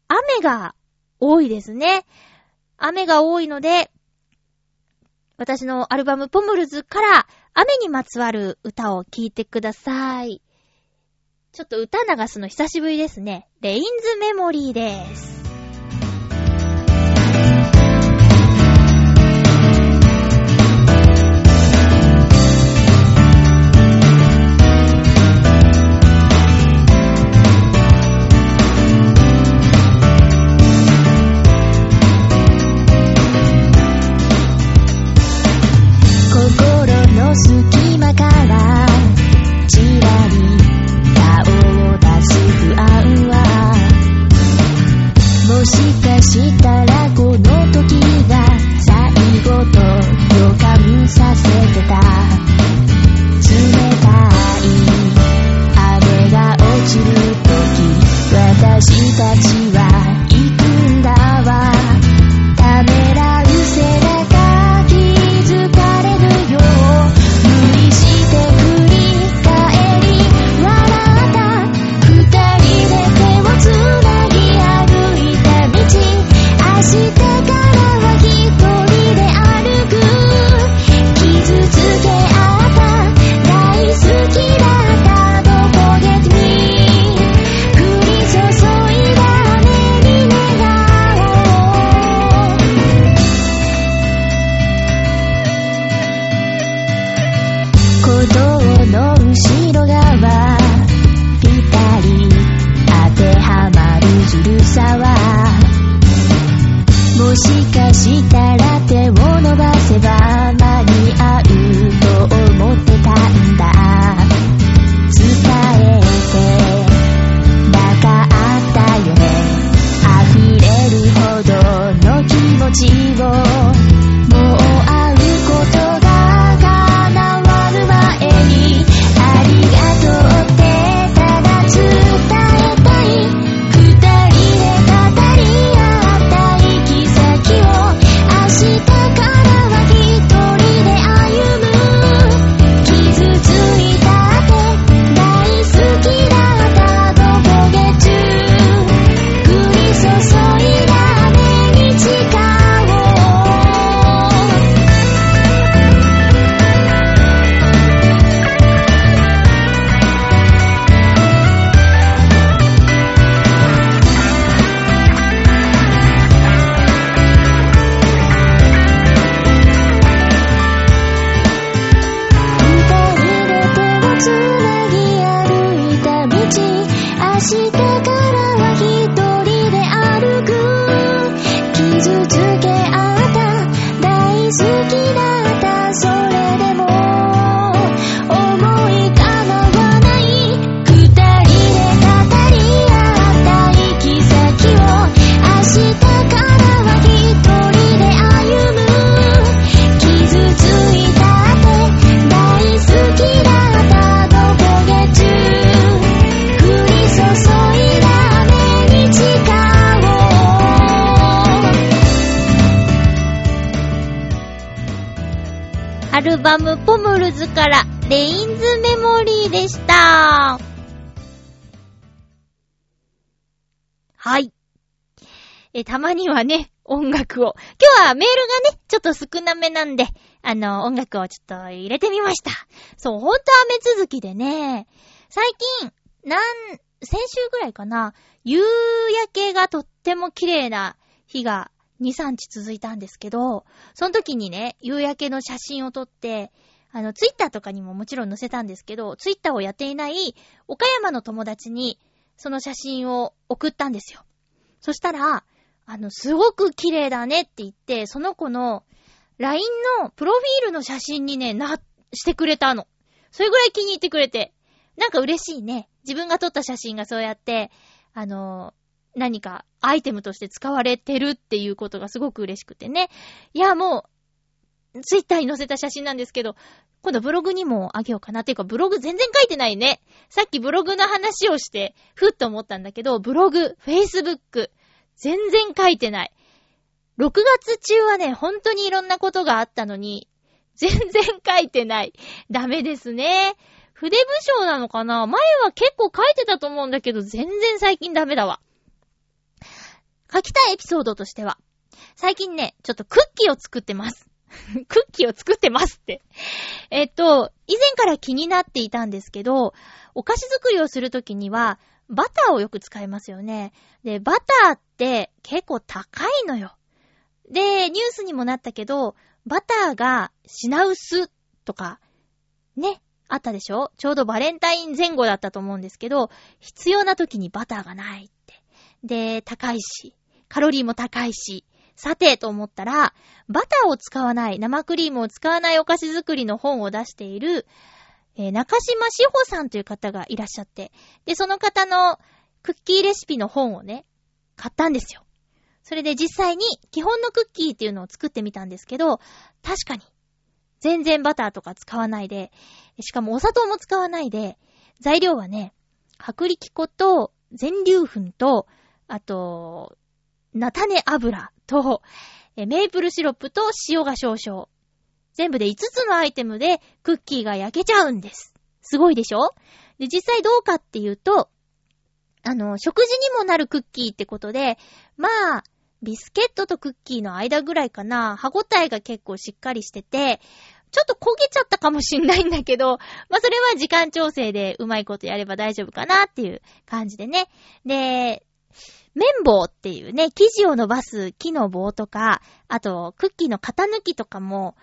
雨が多いですね。雨が多いので、私のアルバムポムルズから雨にまつわる歌を聴いてください。ちょっと歌流すの久しぶりですね。レインズメモリーです。隙間からちらり顔を出す不安はもしかしたらバムポムルズからレインズメモリーでした。はい。え、たまにはね、音楽を。今日はメールがね、ちょっと少なめなんで、あの、音楽をちょっと入れてみました。そう、ほんと雨続きでね、最近、なん、先週ぐらいかな、夕焼けがとっても綺麗な日が2、3日続いたんですけど、その時にね、夕焼けの写真を撮って、あの、ツイッターとかにももちろん載せたんですけど、ツイッターをやっていない岡山の友達に、その写真を送ったんですよ。そしたら、あの、すごく綺麗だねって言って、その子の LINE のプロフィールの写真にね、な、してくれたの。それぐらい気に入ってくれて。なんか嬉しいね。自分が撮った写真がそうやって、あの、何かアイテムとして使われてるっていうことがすごく嬉しくてね。いや、もう、ツイッターに載せた写真なんですけど、今度ブログにもあげようかな。っていうか、ブログ全然書いてないね。さっきブログの話をして、ふっと思ったんだけど、ブログ、フェイスブック、全然書いてない。6月中はね、本当にいろんなことがあったのに、全然書いてない。ダメですね。筆部賞なのかな？前は結構書いてたと思うんだけど、全然最近ダメだわ。書きたいエピソードとしては、最近ね、ちょっとクッキーを作ってます。クッキーを作ってますって。えっと、以前から気になっていたんですけど、お菓子作りをするときには、バターをよく使いますよね。で、バターって結構高いのよ。で、ニュースにもなったけど、バターが品薄とか、ね、あったでしょ？ちょうどバレンタイン前後だったと思うんですけど、必要な時にバターがないって。で、高いし、カロリーも高いし、さて、と思ったら、バターを使わない、生クリームを使わないお菓子作りの本を出している、えー、中島志保さんという方がいらっしゃって、で、その方のクッキーレシピの本をね、買ったんですよ。それで実際に基本のクッキーっていうのを作ってみたんですけど、確かに、全然バターとか使わないで、しかもお砂糖も使わないで、材料はね、薄力粉と全粒粉と、あと、菜種油と、メープルシロップと塩が少々。全部で5つのアイテムでクッキーが焼けちゃうんです。すごいでしょ？で、実際どうかっていうと、あの、食事にもなるクッキーってことで、まあ、ビスケットとクッキーの間ぐらいかな、歯ごたえが結構しっかりしてて、ちょっと焦げちゃったかもしんないんだけど、まあそれは時間調整でうまいことやれば大丈夫かなっていう感じでね。で、綿棒っていうね、生地を伸ばす木の棒とか、あと、クッキーの型抜きとかも、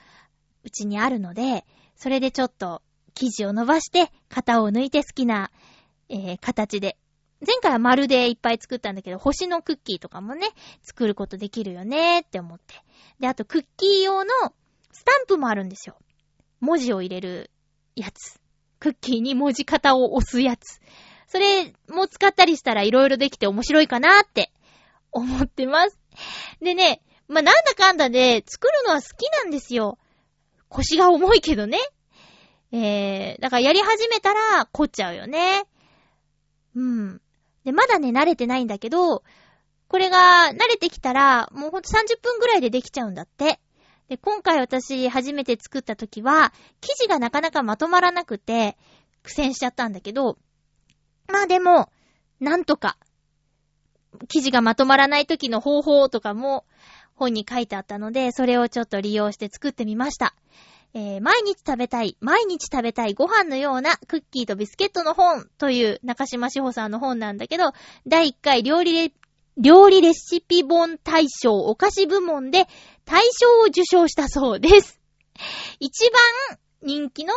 うちにあるので、それでちょっと、生地を伸ばして、型を抜いて好きな、えー、形で。前回は丸でいっぱい作ったんだけど、星のクッキーとかもね、作ることできるよねって思って。で、あと、クッキー用のスタンプもあるんですよ。文字を入れるやつ。クッキーに文字型を押すやつ。それも使ったりしたら色々できて面白いかなって思ってます。でね、まあ、なんだかんだで作るのは好きなんですよ。腰が重いけどね。えー、だからやり始めたら凝っちゃうよね。うん。で、まだね、慣れてないんだけど、これが慣れてきたら、もうほんと30分ぐらいでできちゃうんだって。で、今回私初めて作った時は、生地がなかなかまとまらなくて、苦戦しちゃったんだけど、まあでも、なんとか、記事がまとまらない時の方法とかも本に書いてあったので、それをちょっと利用して作ってみました。えー、毎日食べたい、毎日食べたいご飯のようなクッキーとビスケットの本という中島志保さんの本なんだけど、第1回料理レ、料理レシピ本大賞お菓子部門で大賞を受賞したそうです。一番人気の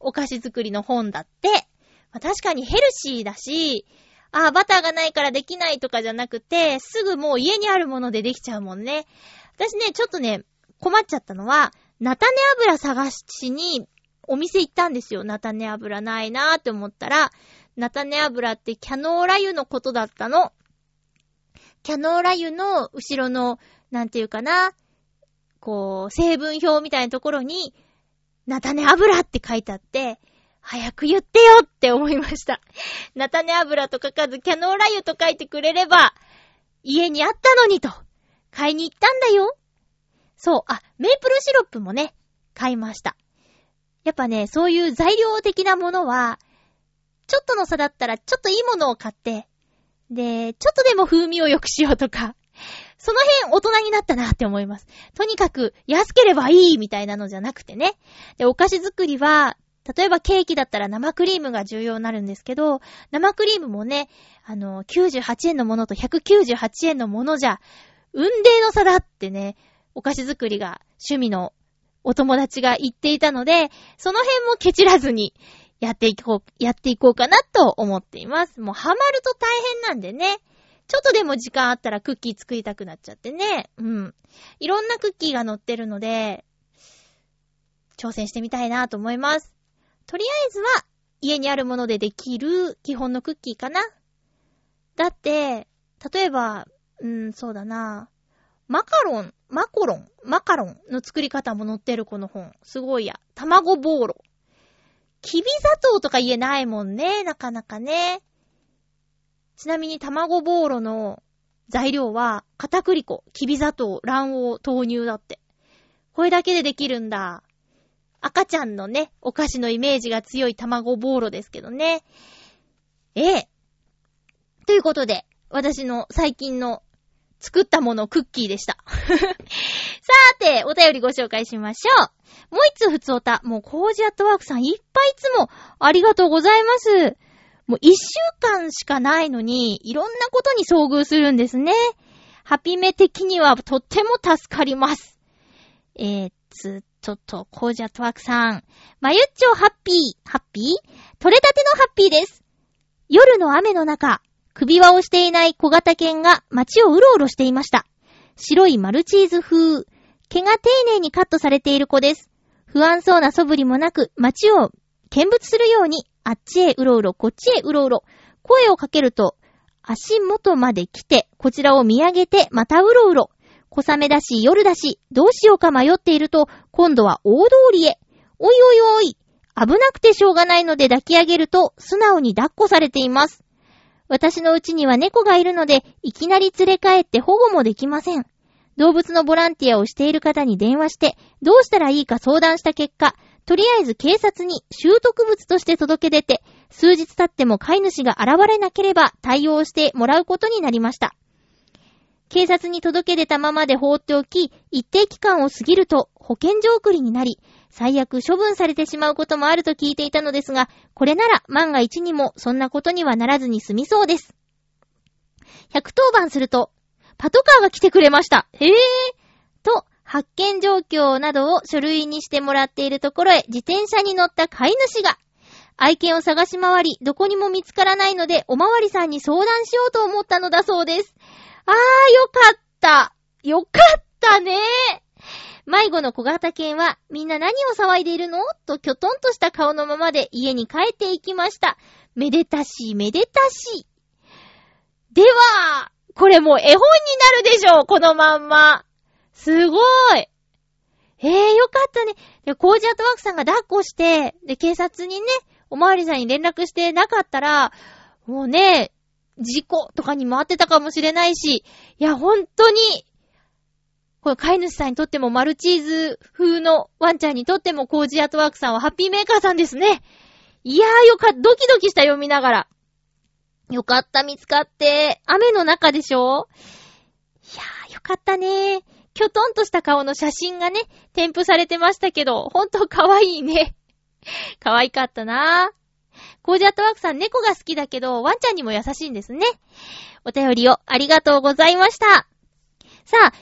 お菓子作りの本だって。まあ、確かにヘルシーだし、あ、バターがないからできないとかじゃなくて、すぐもう家にあるものでできちゃうもんね。私ね、ちょっとね、困っちゃったのは、菜種油探しにお店行ったんですよ。菜種油ないなーって思ったら、菜種油ってキャノーラ油のことだったの。キャノーラ油の後ろの、なんていうかな、こう、成分表みたいなところに、菜種油って書いてあって、早く言ってよって思いました。菜種油と書かずキャノーラ油と書いてくれれば、家にあったのにと、買いに行ったんだよ。そう、あ、メープルシロップもね、買いました。やっぱね、そういう材料的なものは、ちょっとの差だったらちょっといいものを買って、で、ちょっとでも風味を良くしようとか、その辺大人になったなって思います。とにかく安ければいいみたいなのじゃなくてね。で、お菓子作りは例えばケーキだったら生クリームが重要になるんですけど、生クリームもね、あの、98円のものと198円のものじゃ、運命の差だってね、お菓子作りが趣味のお友達が言っていたので、その辺もケチらずにやっていこう、やっていこうかなと思っています。もうハマると大変なんでね。ちょっとでも時間あったらクッキー作りたくなっちゃってね。うん。いろんなクッキーが載ってるので、挑戦してみたいなと思います。とりあえずは家にあるものでできる基本のクッキーかな。だって、例えば、うん、そうだな。マカロン、マコロン、マカロンの作り方も載ってるこの本。すごいや。卵ボーロ。きび砂糖とか言えないもんね、なかなかね。ちなみに卵ボーロの材料は、片栗粉、きび砂糖、卵黄、豆乳だって。これだけでできるんだ。赤ちゃんのね、お菓子のイメージが強い卵ボーロですけどね。ええ。ということで、私の最近の作ったものクッキーでした。さーて、お便りご紹介しましょう。もう一つ普通おた。もうコージアットワークさんいっぱいいつもありがとうございます。もう一週間しかないのに、いろんなことに遭遇するんですね。ハピメ的にはとっても助かります。えー、つ、ちょっと、コージャトワークさん。まゆっちょハッピー、ハッピー？取れたてのハッピーです。夜の雨の中、首輪をしていない小型犬が街をうろうろしていました。白いマルチーズ風。毛が丁寧にカットされている子です。不安そうな素振りもなく、街を見物するように、あっちへうろうろ、こっちへうろうろ。声をかけると、足元まで来て、こちらを見上げて、またうろうろ。小雨だし、夜だし、どうしようか迷っていると、今度は大通りへ。おいおいおい。危なくてしょうがないので抱き上げると、素直に抱っこされています。私のうちには猫がいるので、いきなり連れ帰って保護もできません。動物のボランティアをしている方に電話して、どうしたらいいか相談した結果、とりあえず警察に習得物として届け出て、数日経っても飼い主が現れなければ対応してもらうことになりました。警察に届け出たままで放っておき、一定期間を過ぎると保健所送りになり、最悪処分されてしまうこともあると聞いていたのですが、これなら万が一にもそんなことにはならずに済みそうです。110番すると、パトカーが来てくれました。へぇー。と、発見状況などを書類にしてもらっているところへ自転車に乗った飼い主が、愛犬を探し回り、どこにも見つからないので、おまわりさんに相談しようと思ったのだそうです。あー、よかった。よかったね迷子の小型犬は、みんな何を騒いでいるの？ときょとんとした顔のままで家に帰っていきました。めでたし、めでたし。では、これもう絵本になるでしょう、このまんま。すごい。ええー、よかったね。で、コージアートワークさんが抱っこして、で、警察にね、おまわりさんに連絡してなかったら、もうね、事故とかに回ってたかもしれないし、いや、本当に、これ飼い主さんにとってもマルチーズ風のワンちゃんにとってもコージアートワークさんはハッピーメーカーさんですね。いやーよかった、ドキドキした読みながら。よかった、見つかって。雨の中でしょ？いやー、よかったねきょとんとした顔の写真がね、添付されてましたけど、ほんとかわいいね。かわいかったなコージアットワークさん猫が好きだけど、ワンちゃんにも優しいんですね。お便りをありがとうございました。さあ、7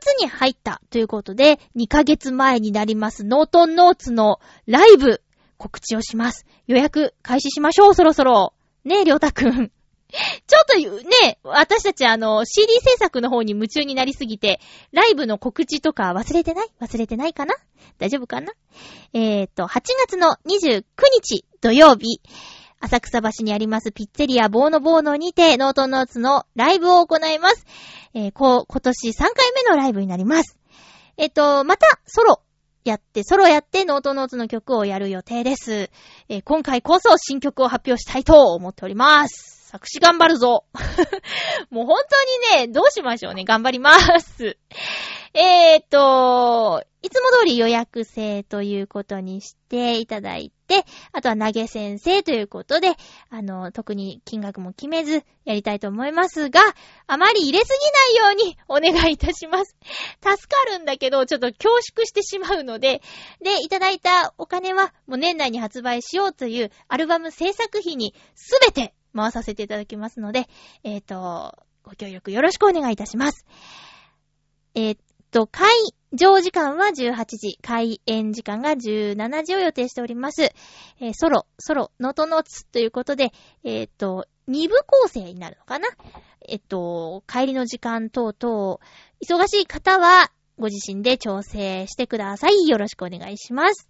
月に入ったということで、2ヶ月前になりますノートンノーツのライブ告知をします。予約開始しましょう、そろそろ。ねえ、りょうたくん。ちょっとね、私たちあの、CD 制作の方に夢中になりすぎて、ライブの告知とか忘れてない？忘れてないかな？大丈夫かな？えー、っと、8月の29日土曜日、浅草橋にありますピッツェリアボーノボーノにてノートノーツのライブを行います。えー、こう、今年3回目のライブになります。えっ、と、また、ソロやって、ソロやってノートノーツの曲をやる予定です。え、今回こそ新曲を発表したいと思っております。作詞頑張るぞ。もう本当にね、どうしましょうね。頑張りまーす。えーと、いつも通り予約制ということにしていただいて、あとは投げ先生ということで、あの、特に金額も決めずやりたいと思いますが、あまり入れすぎないようにお願いいたします。助かるんだけど、ちょっと恐縮してしまうので、で、いただいたお金はもう年内に発売しようというアルバム制作費にすべて回させていただきますので、えっ、ー、と、ご協力よろしくお願いいたします。えっ、と、会場時間は18時、開演時間が17時を予定しております。えー、ソロ、ソロ、ノートノーツということで、えっ、と、2部構成になるのかな？えっ、と、帰りの時間等々、忙しい方はご自身で調整してください。よろしくお願いします。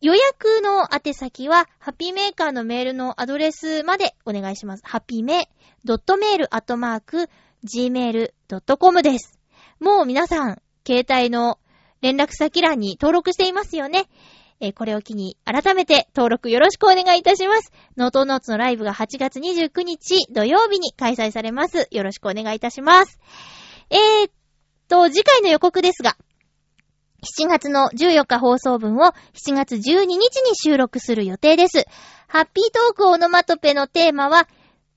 予約の宛先は、ハッピーメーカーのメールのアドレスまでお願いします。ハッピーメドットメールアットマーク gmail.com です。もう皆さん、携帯の連絡先欄に登録していますよね。えー、これを機に改めて登録よろしくお願いいたします。ノートノーツのライブが8月29日土曜日に開催されます。よろしくお願いいたします。えー、っと、次回の予告ですが、7月の14日放送分を7月12日に収録する予定です。ハッピートークオノマトペのテーマは、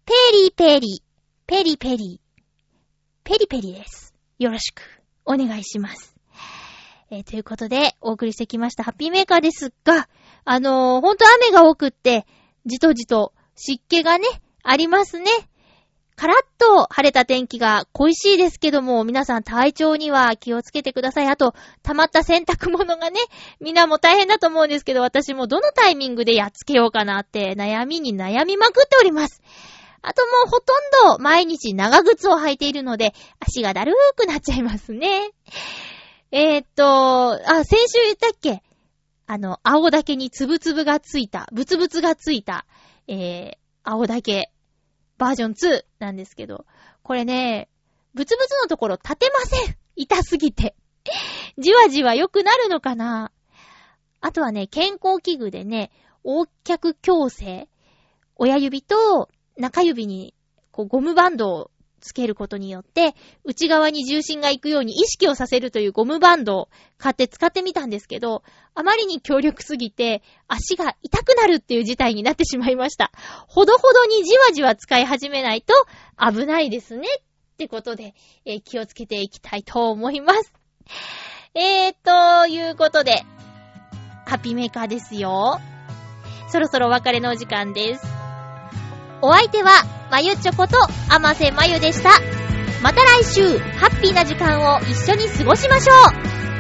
ペリペリ、ペリペリ。ペリペリです。よろしくお願いします。えー、ということで、お送りしてきましたハッピーメーカーですが、あのー、ほんと雨が多くって、じとじと湿気がね、ありますね。カラッと晴れた天気が恋しいですけども、皆さん体調には気をつけてください。あと、溜まった洗濯物がね、みんなも大変だと思うんですけど、私もどのタイミングでやっつけようかなって悩みに悩みまくっております。あともうほとんど毎日長靴を履いているので、足がだるーくなっちゃいますね。えー、っと、あ、先週言ったっけ？あの、青竹につぶつぶがついた、ブツブツがついた、えー、青竹、バージョン2なんですけど、これね、ブツブツのところ立てません痛すぎて。じわじわ良くなるのかなあとはね、健康器具でね、横脚矯正。親指と中指に、こう、ゴムバンドをつけることによって、内側に重心が行くように意識をさせるというゴムバンドを買って使ってみたんですけど、あまりに強力すぎて、足が痛くなるっていう事態になってしまいました。ほどほどにじわじわ使い始めないと危ないですね。ってことで、えー、気をつけていきたいと思います。えー、ということで、ハッピーメーカーですよ。そろそろお別れのお時間です。お相手は、まゆちょこと、あませまゆでした。また来週、ハッピーな時間を一緒に過ごしましょう